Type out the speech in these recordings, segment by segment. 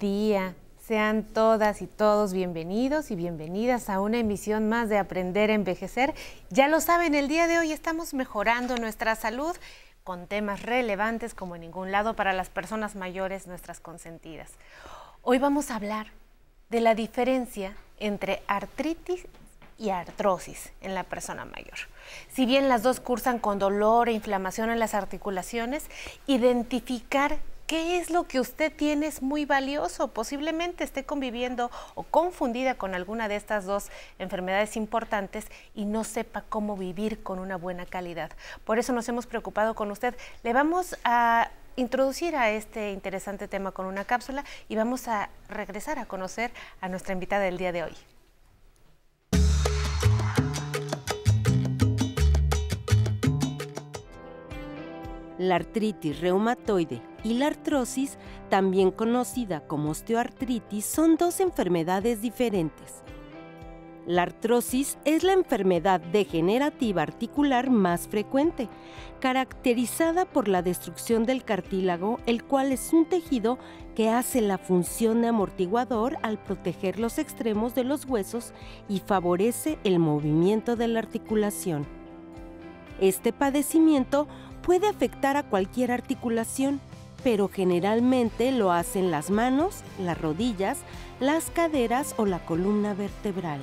Día. Sean todas y todos bienvenidos y bienvenidas a una emisión más de Aprender a Envejecer. Ya lo saben, el día de hoy estamos mejorando nuestra salud con temas relevantes como en ningún lado para las personas mayores, nuestras consentidas. Hoy vamos a hablar de la diferencia entre artritis y artrosis en la persona mayor. Si bien las dos cursan con dolor e inflamación en las articulaciones, identificar qué es lo que usted tiene es muy valioso. Posiblemente esté conviviendo o confundida con alguna de estas dos enfermedades importantes y no sepa cómo vivir con una buena calidad. Por eso nos hemos preocupado con usted. Le vamos a introducir a este interesante tema con una cápsula y vamos a regresar a conocer a nuestra invitada del día de hoy. La artritis reumatoide y la artrosis, también conocida como osteoartritis, son dos enfermedades diferentes. La artrosis es la enfermedad degenerativa articular más frecuente, caracterizada por la destrucción del cartílago, el cual es un tejido que hace la función de amortiguador al proteger los extremos de los huesos y favorece el movimiento de la articulación. Este padecimiento puede afectar a cualquier articulación, pero generalmente lo hacen las manos, las rodillas, las caderas o la columna vertebral.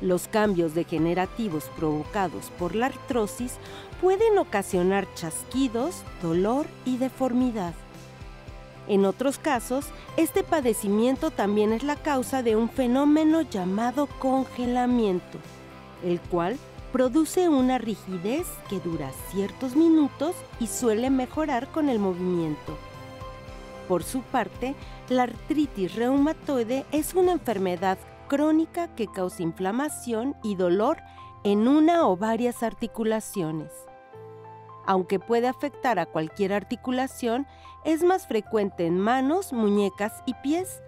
Los cambios degenerativos provocados por la artrosis pueden ocasionar chasquidos, dolor y deformidad. En otros casos, este padecimiento también es la causa de un fenómeno llamado congelamiento, el cual produce una rigidez que dura ciertos minutos y suele mejorar con el movimiento. Por su parte, la artritis reumatoide es una enfermedad crónica que causa inflamación y dolor en una o varias articulaciones. Aunque puede afectar a cualquier articulación, es más frecuente en manos, muñecas y pies,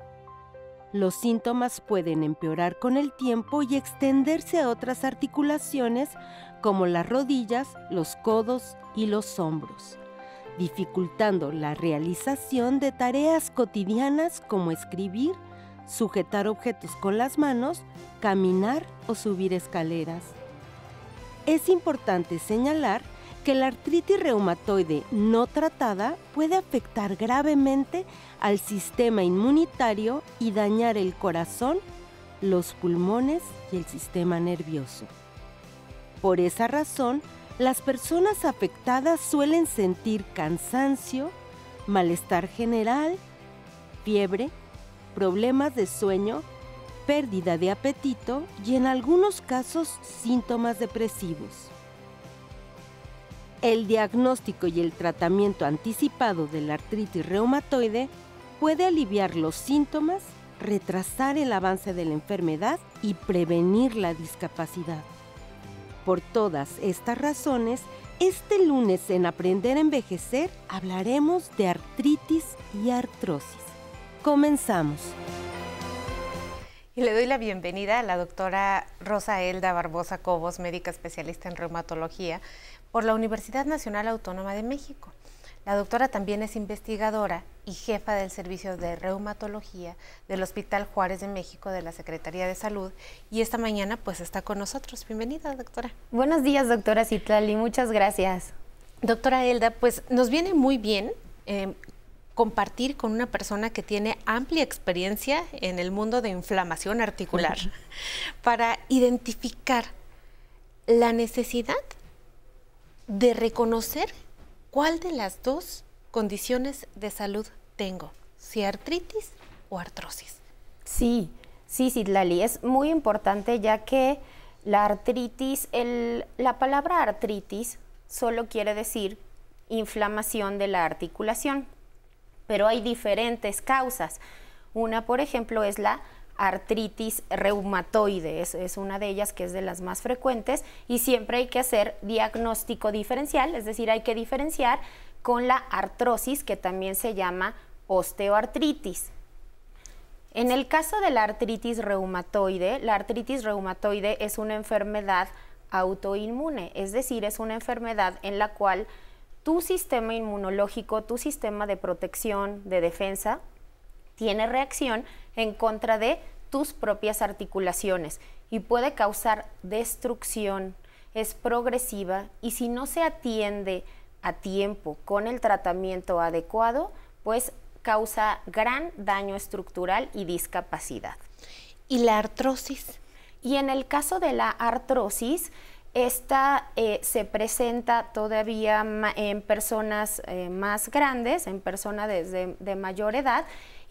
los síntomas pueden empeorar con el tiempo y extenderse a otras articulaciones como las rodillas, los codos y los hombros, dificultando la realización de tareas cotidianas como escribir, sujetar objetos con las manos, caminar o subir escaleras. Es importante señalar que la artritis reumatoide no tratada puede afectar gravemente al sistema inmunitario y dañar el corazón, los pulmones y el sistema nervioso. Por esa razón, las personas afectadas suelen sentir cansancio, malestar general, fiebre, problemas de sueño, pérdida de apetito y en algunos casos síntomas depresivos. El diagnóstico y el tratamiento anticipado de la artritis reumatoide puede aliviar los síntomas, retrasar el avance de la enfermedad y prevenir la discapacidad. Por todas estas razones, este lunes en Aprender a Envejecer hablaremos de artritis y artrosis. Comenzamos. Y le doy la bienvenida a la doctora Rosa Elda Barbosa Cobos, médica especialista en reumatología por la Universidad Nacional Autónoma de México. La doctora también es investigadora y jefa del Servicio de Reumatología del Hospital Juárez de México de la Secretaría de Salud y esta mañana pues está con nosotros. Bienvenida, doctora. Buenos días, doctora Citlali, muchas gracias. Doctora Elda, pues nos viene muy bien eh, compartir con una persona que tiene amplia experiencia en el mundo de inflamación articular para identificar la necesidad de reconocer cuál de las dos condiciones de salud tengo, si artritis o artrosis. Sí, sí, sí, Lali, es muy importante ya que la artritis, la palabra artritis solo quiere decir inflamación de la articulación, pero hay diferentes causas. Una, por ejemplo, es la artritis reumatoide, es, una de ellas que es de las más frecuentes y siempre hay que hacer diagnóstico diferencial, es decir, hay que diferenciar con la artrosis que también se llama osteoartritis. En el caso de la artritis reumatoide, la artritis reumatoide es una enfermedad autoinmune, es decir, es una enfermedad en la cual tu sistema inmunológico, tu sistema de protección, de defensa, tiene reacción en contra de tus propias articulaciones y puede causar destrucción, es progresiva y si no se atiende a tiempo con el tratamiento adecuado, pues causa gran daño estructural y discapacidad. ¿Y la artrosis? Y en el caso de la artrosis, esta eh, se presenta todavía en personas eh, más grandes, en personas de mayor edad,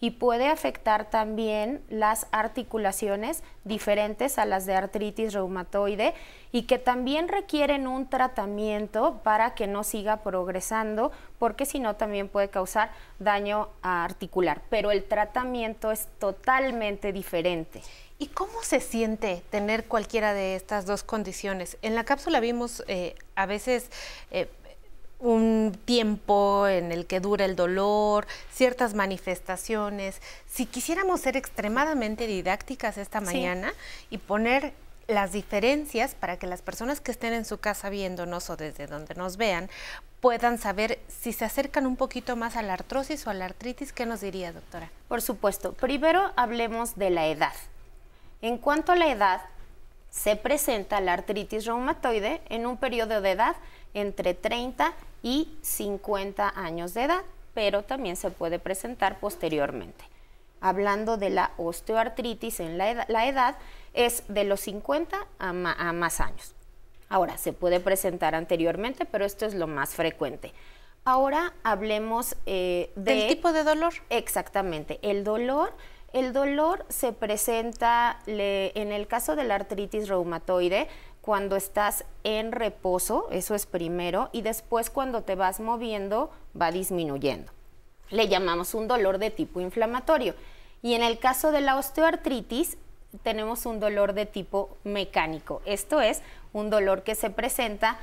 y puede afectar también las articulaciones diferentes a las de artritis reumatoide y que también requieren un tratamiento para que no siga progresando, porque si no también puede causar daño articular. Pero el tratamiento es totalmente diferente. ¿Y cómo se siente tener cualquiera de estas dos condiciones? En la cápsula vimos eh, a veces eh, un tiempo en el que dura el dolor, ciertas manifestaciones. Si quisiéramos ser extremadamente didácticas esta mañana y poner las diferencias para que las personas que estén en su casa viéndonos o desde donde nos vean puedan saber si se acercan un poquito más a la artrosis o a la artritis, ¿qué nos diría, doctora? Por supuesto. Primero hablemos de la edad. En cuanto a la edad, se presenta la artritis reumatoide en un periodo de edad entre 30 y 50 años de edad, pero también se puede presentar posteriormente. Hablando de la osteoartritis en la edad, es de los 50 a, más años. Ahora, se puede presentar anteriormente, pero esto es lo más frecuente. Ahora hablemos eh, del tipo de dolor. Exactamente. El dolor, el dolor se presenta en el caso de la artritis reumatoide cuando estás en reposo, eso es primero, y después cuando te vas moviendo va disminuyendo. Le llamamos un dolor de tipo inflamatorio. Y en el caso de la osteoartritis, tenemos un dolor de tipo mecánico. Esto es un dolor que se presenta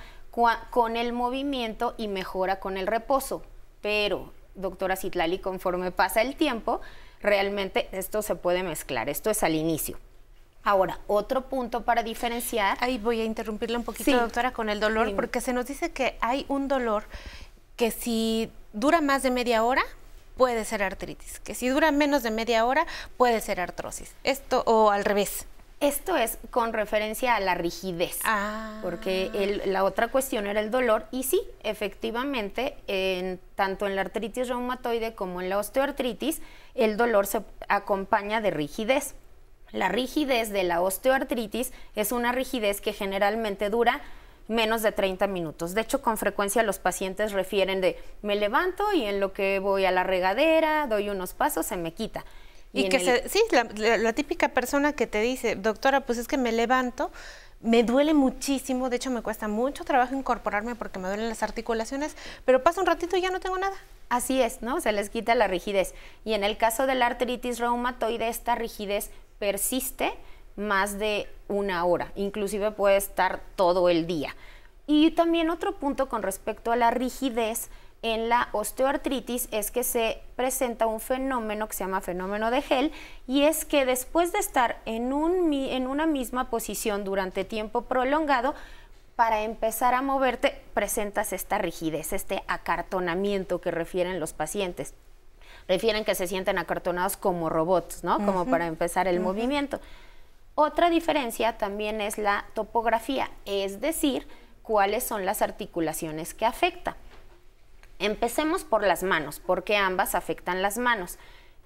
con el movimiento y mejora con el reposo. Pero, doctora Citlali, conforme pasa el tiempo, realmente esto se puede mezclar. Esto es al inicio. Ahora, otro punto para diferenciar. Ahí voy a interrumpirle un poquito, doctora, con el dolor, porque se nos dice que hay un dolor que si dura más de media hora, puede ser artritis, que si dura menos de media hora, puede ser artrosis. Esto, o al revés. Esto es con referencia a la rigidez, ah. porque la otra cuestión era el dolor y sí, efectivamente, en, tanto en la artritis reumatoide como en la osteoartritis, el dolor se acompaña de rigidez. La rigidez de la osteoartritis es una rigidez que generalmente dura menos de 30 minutos. De hecho, con frecuencia los pacientes refieren de me levanto y en lo que voy a la regadera, doy unos pasos, se me quita. Y, que se, sí, la, típica persona que te dice, doctora, pues es que me levanto, me duele muchísimo, de hecho me cuesta mucho trabajo incorporarme porque me duelen las articulaciones, pero pasa un ratito y ya no tengo nada. Así es, ¿no? Se les quita la rigidez. Y en el caso de la artritis reumatoide, esta rigidez persiste más de una hora, inclusive puede estar todo el día. Y también otro punto con respecto a la rigidez en la osteoartritis es que se presenta un fenómeno que se llama fenómeno de gel y es que después de estar en, un, en una misma posición durante tiempo prolongado, para empezar a moverte presentas esta rigidez, este acartonamiento que refieren los pacientes refieren que se sienten acartonados como robots, ¿no? Como para empezar el movimiento. Otra diferencia también es la topografía, es decir, cuáles son las articulaciones que afecta. Empecemos por las manos, porque ambas afectan las manos.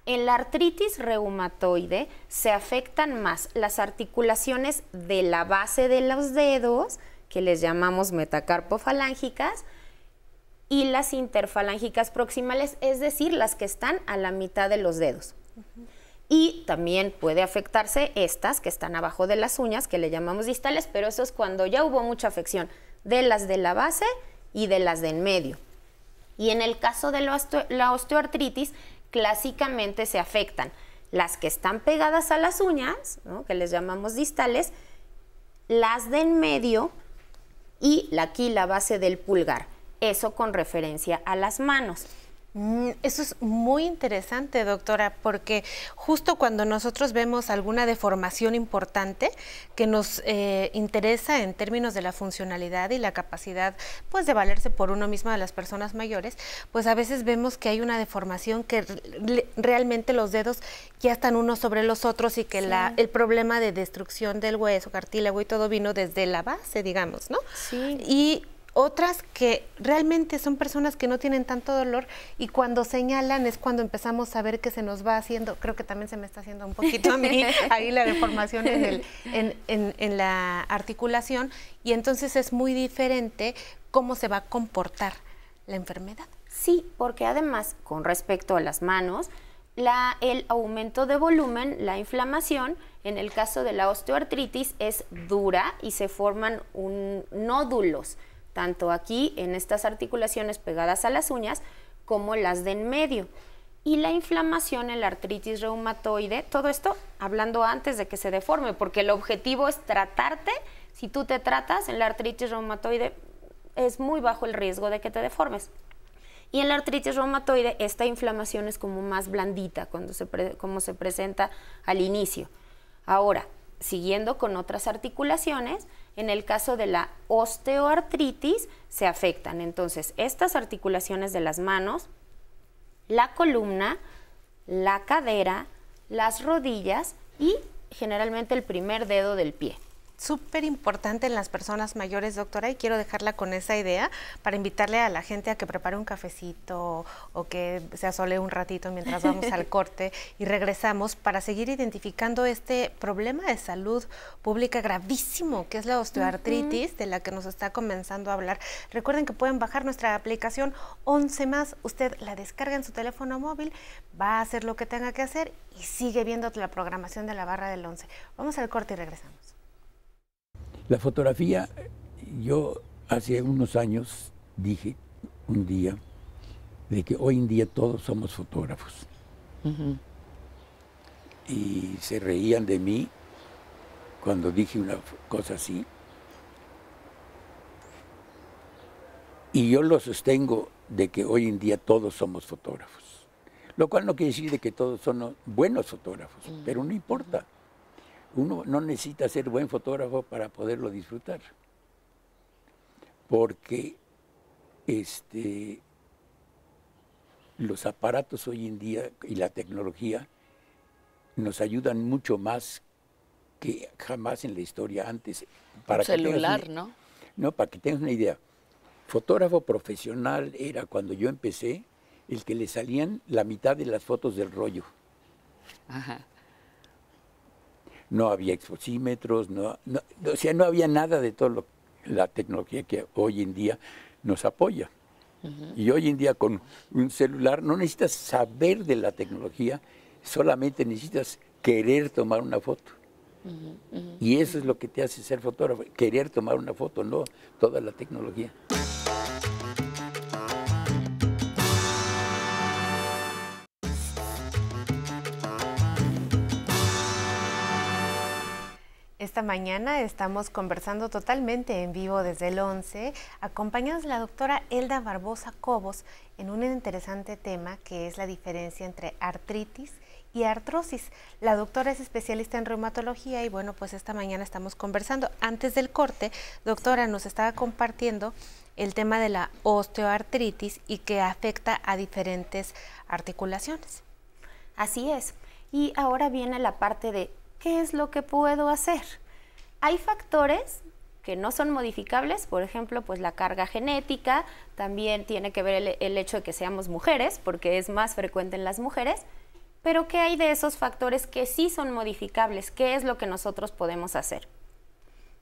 En la artritis reumatoide se afectan más las articulaciones de la base de los dedos, que les llamamos metacarpofalángicas, y las interfalángicas proximales, es decir, las que están a la mitad de los dedos. Y también puede afectarse estas que están abajo de las uñas, que le llamamos distales, pero eso es cuando ya hubo mucha afección de las de la base y de las de en medio. Y en el caso de la, osteoartritis, clásicamente se afectan las que están pegadas a las uñas, que les llamamos distales, las de en medio y aquí la base del pulgar. Eso con referencia a las manos. Mm, eso es muy interesante, doctora, porque justo cuando nosotros vemos alguna deformación importante que nos eh, interesa en términos de la funcionalidad y la capacidad pues, de valerse por uno mismo de las personas mayores, pues a veces vemos que hay una deformación que realmente los dedos ya están unos sobre los otros y que la, el problema de destrucción del hueso, cartílago y todo vino desde la base, digamos, ¿no? Sí. Y otras que realmente son personas que no tienen tanto dolor y cuando señalan es cuando empezamos a ver que se nos va haciendo, creo que también se me está haciendo un poquito a mí ahí la deformación en, el, en, en, la articulación y entonces es muy diferente cómo se va a comportar la enfermedad. Sí, porque además con respecto a las manos, la, el aumento de volumen, la inflamación, en el caso de la osteoartritis es dura y se forman un, nódulos tanto aquí en estas articulaciones pegadas a las uñas como las de en medio. Y la inflamación en la artritis reumatoide, todo esto hablando antes de que se deforme, porque el objetivo es tratarte. Si tú te tratas en la artritis reumatoide, es muy bajo el riesgo de que te deformes. Y en la artritis reumatoide, esta inflamación es como más blandita cuando se como se presenta al inicio. Ahora, siguiendo con otras articulaciones, en el caso de la osteoartritis se afectan. Entonces, estas articulaciones de las manos, la columna, la cadera, las rodillas y generalmente el primer dedo del pie súper importante en las personas mayores, doctora, y quiero dejarla con esa idea para invitarle a la gente a que prepare un cafecito o que se asole un ratito mientras vamos al corte y regresamos para seguir identificando este problema de salud pública gravísimo que es la osteoartritis, de la que nos está comenzando a hablar. Recuerden que pueden bajar nuestra aplicación 11 más, usted la descarga en su teléfono móvil, va a hacer lo que tenga que hacer y sigue viendo la programación de la barra del 11. Vamos al corte y regresamos. La fotografía, yo hace unos años dije un día de que hoy en día todos somos fotógrafos. Y se reían de mí cuando dije una cosa así. Y yo lo sostengo de que hoy en día todos somos fotógrafos. Lo cual no quiere decir de que todos son buenos fotógrafos, pero no importa uno no necesita ser buen fotógrafo para poderlo disfrutar. Porque este, los aparatos hoy en día y la tecnología nos ayudan mucho más que jamás en la historia antes. Para celular, ¿no? No, para que tengas una idea. Fotógrafo profesional era cuando yo empecé el que le salían la mitad de las fotos del rollo. Ajá no había exposímetros, no, o sea, no había nada de todo lo, la tecnología que hoy en día nos apoya. Y hoy en día con un celular no necesitas saber de la tecnología, solamente necesitas querer tomar una foto. Y eso es lo que te hace ser fotógrafo, querer tomar una foto, no toda la tecnología. Esta mañana estamos conversando totalmente en vivo desde el 11, acompañados de la doctora Elda Barbosa Cobos en un interesante tema que es la diferencia entre artritis y artrosis. La doctora es especialista en reumatología y bueno, pues esta mañana estamos conversando. Antes del corte, doctora nos estaba compartiendo el tema de la osteoartritis y que afecta a diferentes articulaciones. Así es. Y ahora viene la parte de ¿qué es lo que puedo hacer? Hay factores que no son modificables, por ejemplo, pues la carga genética, también tiene que ver el, hecho de que seamos mujeres, porque es más frecuente en las mujeres, pero ¿qué hay de esos factores que sí son modificables? ¿Qué es lo que nosotros podemos hacer?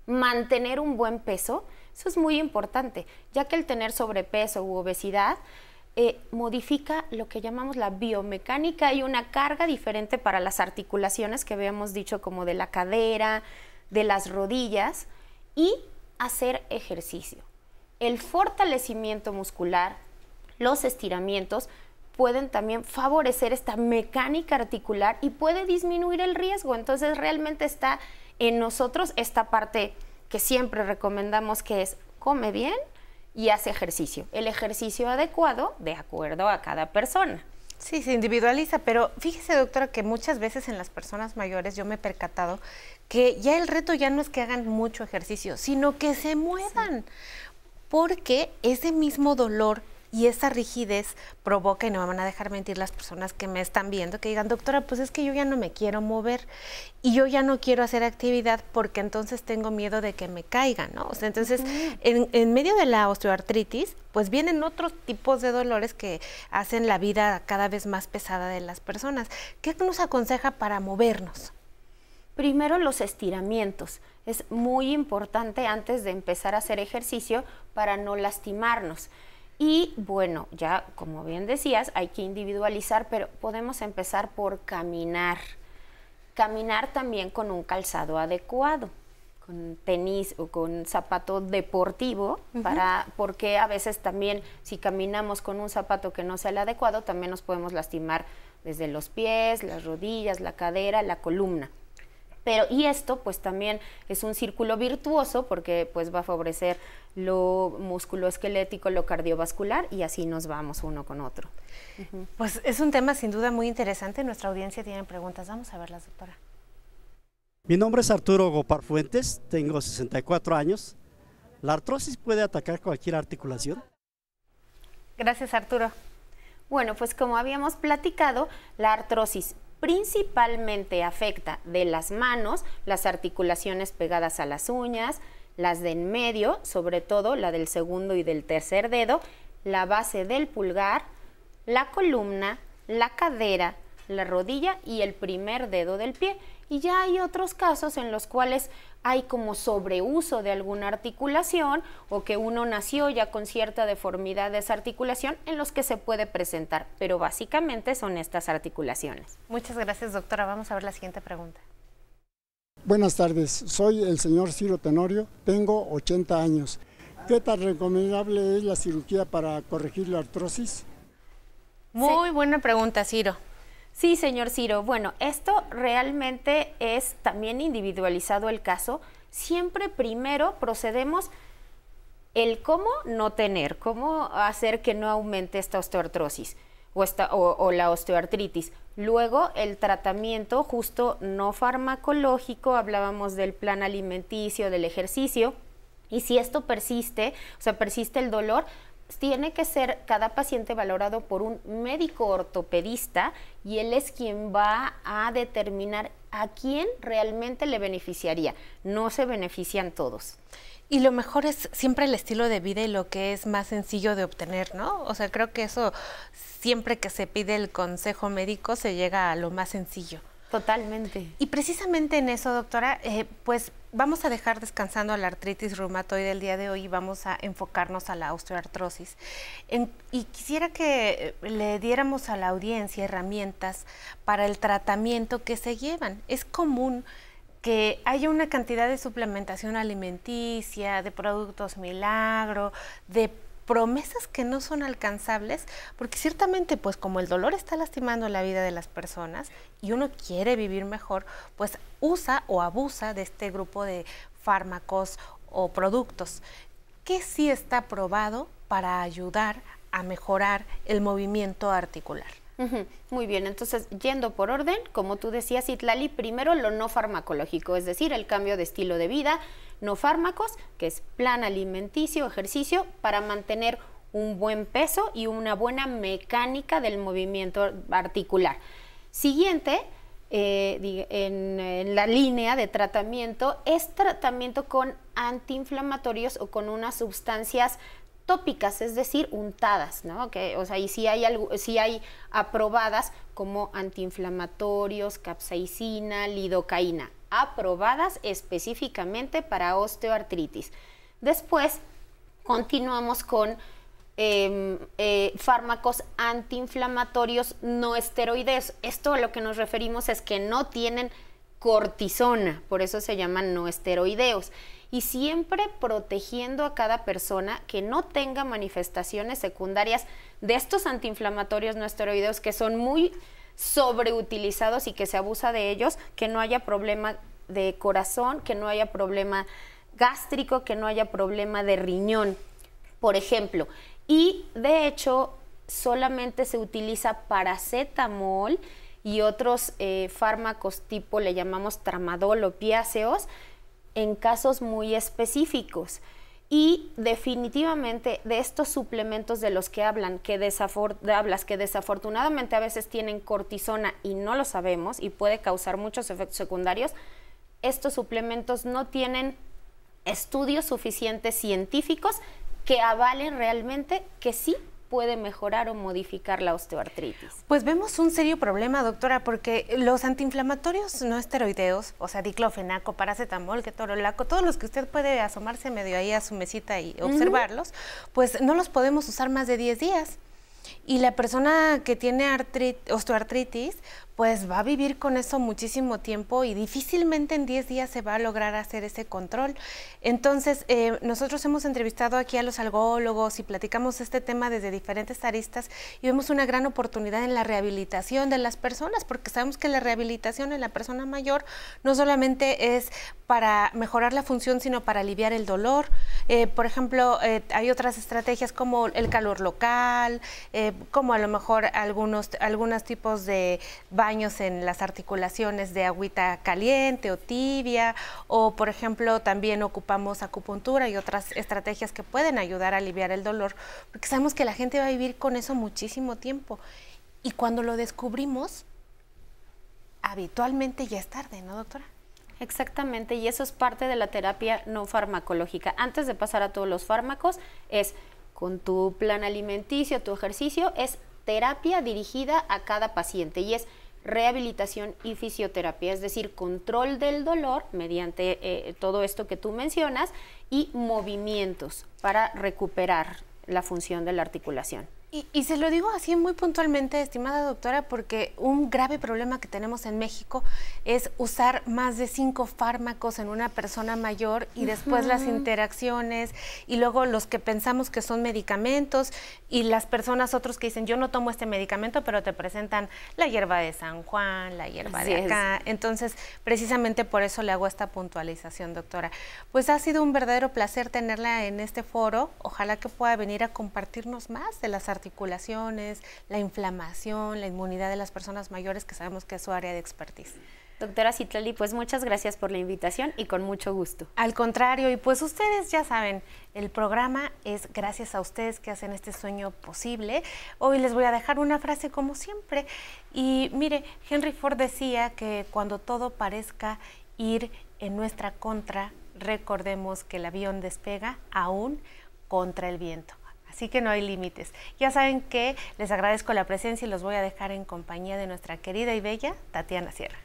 Mantener un buen peso, eso es muy importante, ya que el tener sobrepeso u obesidad eh, modifica lo que llamamos la biomecánica y una carga diferente para las articulaciones que habíamos dicho como de la cadera, de las rodillas y hacer ejercicio. El fortalecimiento muscular, los estiramientos pueden también favorecer esta mecánica articular y puede disminuir el riesgo. Entonces realmente está en nosotros esta parte que siempre recomendamos que es come bien y hace ejercicio. El ejercicio adecuado de acuerdo a cada persona. Sí, se individualiza, pero fíjese doctora que muchas veces en las personas mayores yo me he percatado que ya el reto ya no es que hagan mucho ejercicio, sino que se muevan, porque ese mismo dolor y esa rigidez provoca, y no me van a dejar mentir las personas que me están viendo, que digan, doctora, pues es que yo ya no me quiero mover y yo ya no quiero hacer actividad porque entonces tengo miedo de que me caigan, ¿no? O sea, entonces, en, en, medio de la osteoartritis, pues vienen otros tipos de dolores que hacen la vida cada vez más pesada de las personas. ¿Qué nos aconseja para movernos? Primero los estiramientos. Es muy importante antes de empezar a hacer ejercicio para no lastimarnos. Y bueno, ya como bien decías, hay que individualizar, pero podemos empezar por caminar. Caminar también con un calzado adecuado, con tenis o con zapato deportivo, para, porque a veces también si caminamos con un zapato que no sea el adecuado, también nos podemos lastimar desde los pies, las rodillas, la cadera, la columna. Pero, y esto pues también es un círculo virtuoso porque pues va a favorecer lo musculoesquelético, lo cardiovascular y así nos vamos uno con otro. Pues es un tema sin duda muy interesante. Nuestra audiencia tiene preguntas. Vamos a verlas, doctora. Mi nombre es Arturo Gopar Fuentes, tengo 64 años. ¿La artrosis puede atacar cualquier articulación? Gracias, Arturo. Bueno, pues como habíamos platicado, la artrosis principalmente afecta de las manos, las articulaciones pegadas a las uñas, las de en medio, sobre todo la del segundo y del tercer dedo, la base del pulgar, la columna, la cadera, la rodilla y el primer dedo del pie. Y ya hay otros casos en los cuales hay como sobreuso de alguna articulación o que uno nació ya con cierta deformidad de esa articulación en los que se puede presentar, pero básicamente son estas articulaciones. Muchas gracias, doctora. Vamos a ver la siguiente pregunta. Buenas tardes, soy el señor Ciro Tenorio, tengo 80 años. ¿Qué tan recomendable es la cirugía para corregir la artrosis? Muy buena pregunta, Ciro. Sí, señor Ciro. Bueno, esto realmente es también individualizado el caso. Siempre primero procedemos el cómo no tener, cómo hacer que no aumente esta osteoartrosis o, o, la osteoartritis. Luego el tratamiento justo no farmacológico, hablábamos del plan alimenticio, del ejercicio. Y si esto persiste, o sea, persiste el dolor, tiene que ser cada paciente valorado por un médico ortopedista y él es quien va a determinar a quién realmente le beneficiaría. No se benefician todos. Y lo mejor es siempre el estilo de vida y lo que es más sencillo de obtener, ¿no? O sea, creo que eso siempre que se pide el consejo médico se llega a lo más sencillo. Totalmente. Y precisamente en eso, doctora, eh, pues vamos a dejar descansando a la artritis reumatoide el día de hoy y vamos a enfocarnos a la osteoartrosis. y quisiera que eh, le diéramos a la audiencia herramientas para el tratamiento que se llevan. Es común que haya una cantidad de suplementación alimenticia, de productos milagro, de promesas que no son alcanzables, porque ciertamente pues como el dolor está lastimando la vida de las personas y uno quiere vivir mejor, pues usa o abusa de este grupo de fármacos o productos que sí está probado para ayudar a mejorar el movimiento articular. Muy bien, entonces yendo por orden, como tú decías, Itlali, primero lo no farmacológico, es decir, el cambio de estilo de vida, no fármacos, que es plan alimenticio, ejercicio, para mantener un buen peso y una buena mecánica del movimiento articular. Siguiente, eh, en, en, la línea de tratamiento, es tratamiento con antiinflamatorios o con unas sustancias tópicas, es decir, untadas, ¿no? Que, o sea, y si hay, algo, si hay aprobadas como antiinflamatorios, capsaicina, lidocaína, aprobadas específicamente para osteoartritis. Después, continuamos con em, eh, fármacos antiinflamatorios no esteroides. Esto a lo que nos referimos es que no tienen cortisona, por eso se llaman no esteroideos y siempre protegiendo a cada persona que no tenga manifestaciones secundarias de estos antiinflamatorios no esteroideos que son muy sobreutilizados y que se abusa de ellos, que no haya problema de corazón, que no haya problema gástrico, que no haya problema de riñón. por ejemplo. Y de hecho, solamente se utiliza paracetamol y otros eh, fármacos tipo, le llamamos tramadol o piáceos, en casos muy específicos. Y definitivamente de estos suplementos de los que hablan, que hablas, que desafortunadamente a veces tienen cortisona y no lo sabemos y puede causar muchos efectos secundarios, estos suplementos no tienen estudios suficientes científicos que avalen realmente que sí puede mejorar o modificar la osteoartritis? Pues vemos un serio problema, doctora, porque los antiinflamatorios no esteroideos, o sea, diclofenaco, paracetamol, ketorolaco, todos los que usted puede asomarse medio ahí a su mesita y observarlos, pues no los podemos usar más de 10 días. Y la persona que tiene osteoartritis, pues va a vivir con eso muchísimo tiempo y difícilmente en 10 días se va a lograr hacer ese control. Entonces, eh, nosotros hemos entrevistado aquí a los algólogos y platicamos este tema desde diferentes aristas y vemos una gran oportunidad en la rehabilitación de las personas, porque sabemos que la rehabilitación en la persona mayor no solamente es para mejorar la función, sino para aliviar el dolor. Eh, por ejemplo, eh, hay otras estrategias como el calor local, como a lo mejor algunos, algunos tipos de baños en las articulaciones de agüita caliente o tibia, o por ejemplo también ocupamos acupuntura y otras estrategias que pueden ayudar a aliviar el dolor, porque sabemos que la gente va a vivir con eso muchísimo tiempo. Y cuando lo descubrimos, habitualmente ya es tarde, ¿no, doctora? Exactamente, y eso es parte de la terapia no farmacológica. Antes de pasar a todos los fármacos, es con tu plan alimenticio, tu ejercicio, es terapia dirigida a cada paciente y es rehabilitación y fisioterapia, es decir, control del dolor mediante eh, todo esto que tú mencionas y movimientos para recuperar la función de la articulación. Y, se lo digo así muy puntualmente, estimada doctora, porque un grave problema que tenemos en México es usar más de cinco fármacos en una persona mayor y después las interacciones y luego los que pensamos que son medicamentos y las personas otros que dicen yo no tomo este medicamento, pero te presentan la hierba de San Juan, la hierba de acá. Entonces, precisamente por eso le hago esta puntualización, doctora. Pues ha sido un verdadero placer tenerla en este foro. Ojalá que pueda venir a compartirnos más de las artes articulaciones, la inflamación, la inmunidad de las personas mayores, que sabemos que es su área de expertise. Doctora Citlali, pues muchas gracias por la invitación y con mucho gusto. Al contrario, y pues ustedes ya saben, el programa es gracias a ustedes que hacen este sueño posible. Hoy les voy a dejar una frase como siempre. Y mire, Henry Ford decía que cuando todo parezca ir en nuestra contra, recordemos que el avión despega aún contra el viento. Así que no hay límites. Ya saben que les agradezco la presencia y los voy a dejar en compañía de nuestra querida y bella Tatiana Sierra.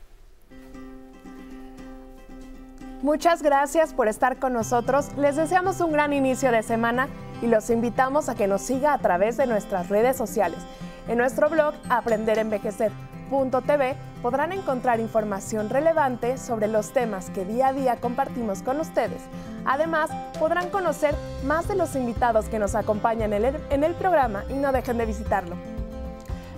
Muchas gracias por estar con nosotros. Les deseamos un gran inicio de semana y los invitamos a que nos siga a través de nuestras redes sociales. En nuestro blog Aprender a Envejecer TV podrán encontrar información relevante sobre los temas que día a día compartimos con ustedes. Además, podrán conocer más de los invitados que nos acompañan en el, programa y no dejen de visitarlo.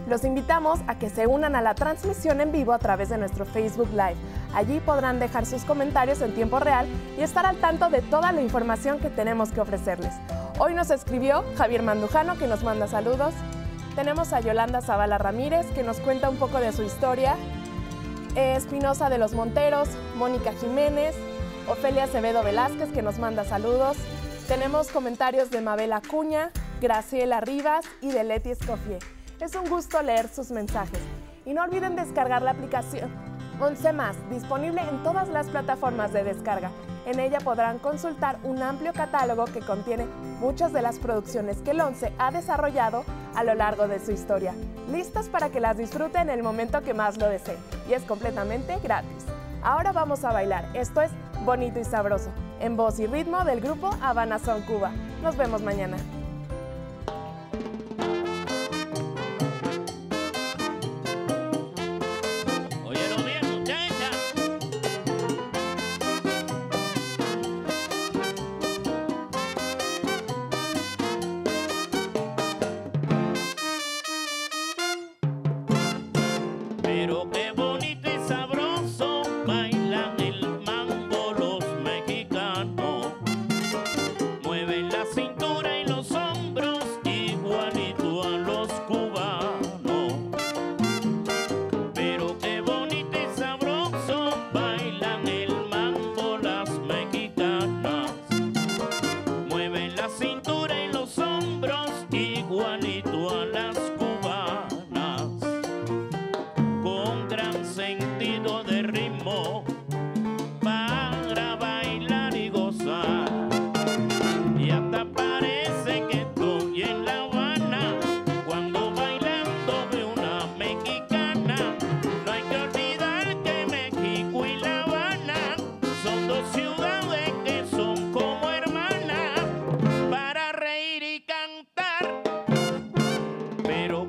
Los invitamos a que se unan a la transmisión en vivo a través de nuestro Facebook Live. Allí podrán dejar sus comentarios en tiempo real y estar al tanto de toda la información que tenemos que ofrecerles. Hoy nos escribió Javier Mandujano que nos manda saludos. Tenemos a Yolanda Zavala Ramírez, que nos cuenta un poco de su historia. Espinosa de los Monteros, Mónica Jiménez, Ofelia Acevedo Velázquez, que nos manda saludos. Tenemos comentarios de Mabel Acuña, Graciela Rivas y de Leti Escofier. Es un gusto leer sus mensajes. Y no olviden descargar la aplicación 11 más, disponible en todas las plataformas de descarga. En ella podrán consultar un amplio catálogo que contiene muchas de las producciones que el 11 ha desarrollado a lo largo de su historia, listas para que las disfruten en el momento que más lo deseen. Y es completamente gratis. Ahora vamos a bailar. Esto es Bonito y Sabroso, en voz y ritmo del grupo Habana Son Cuba. Nos vemos mañana. pero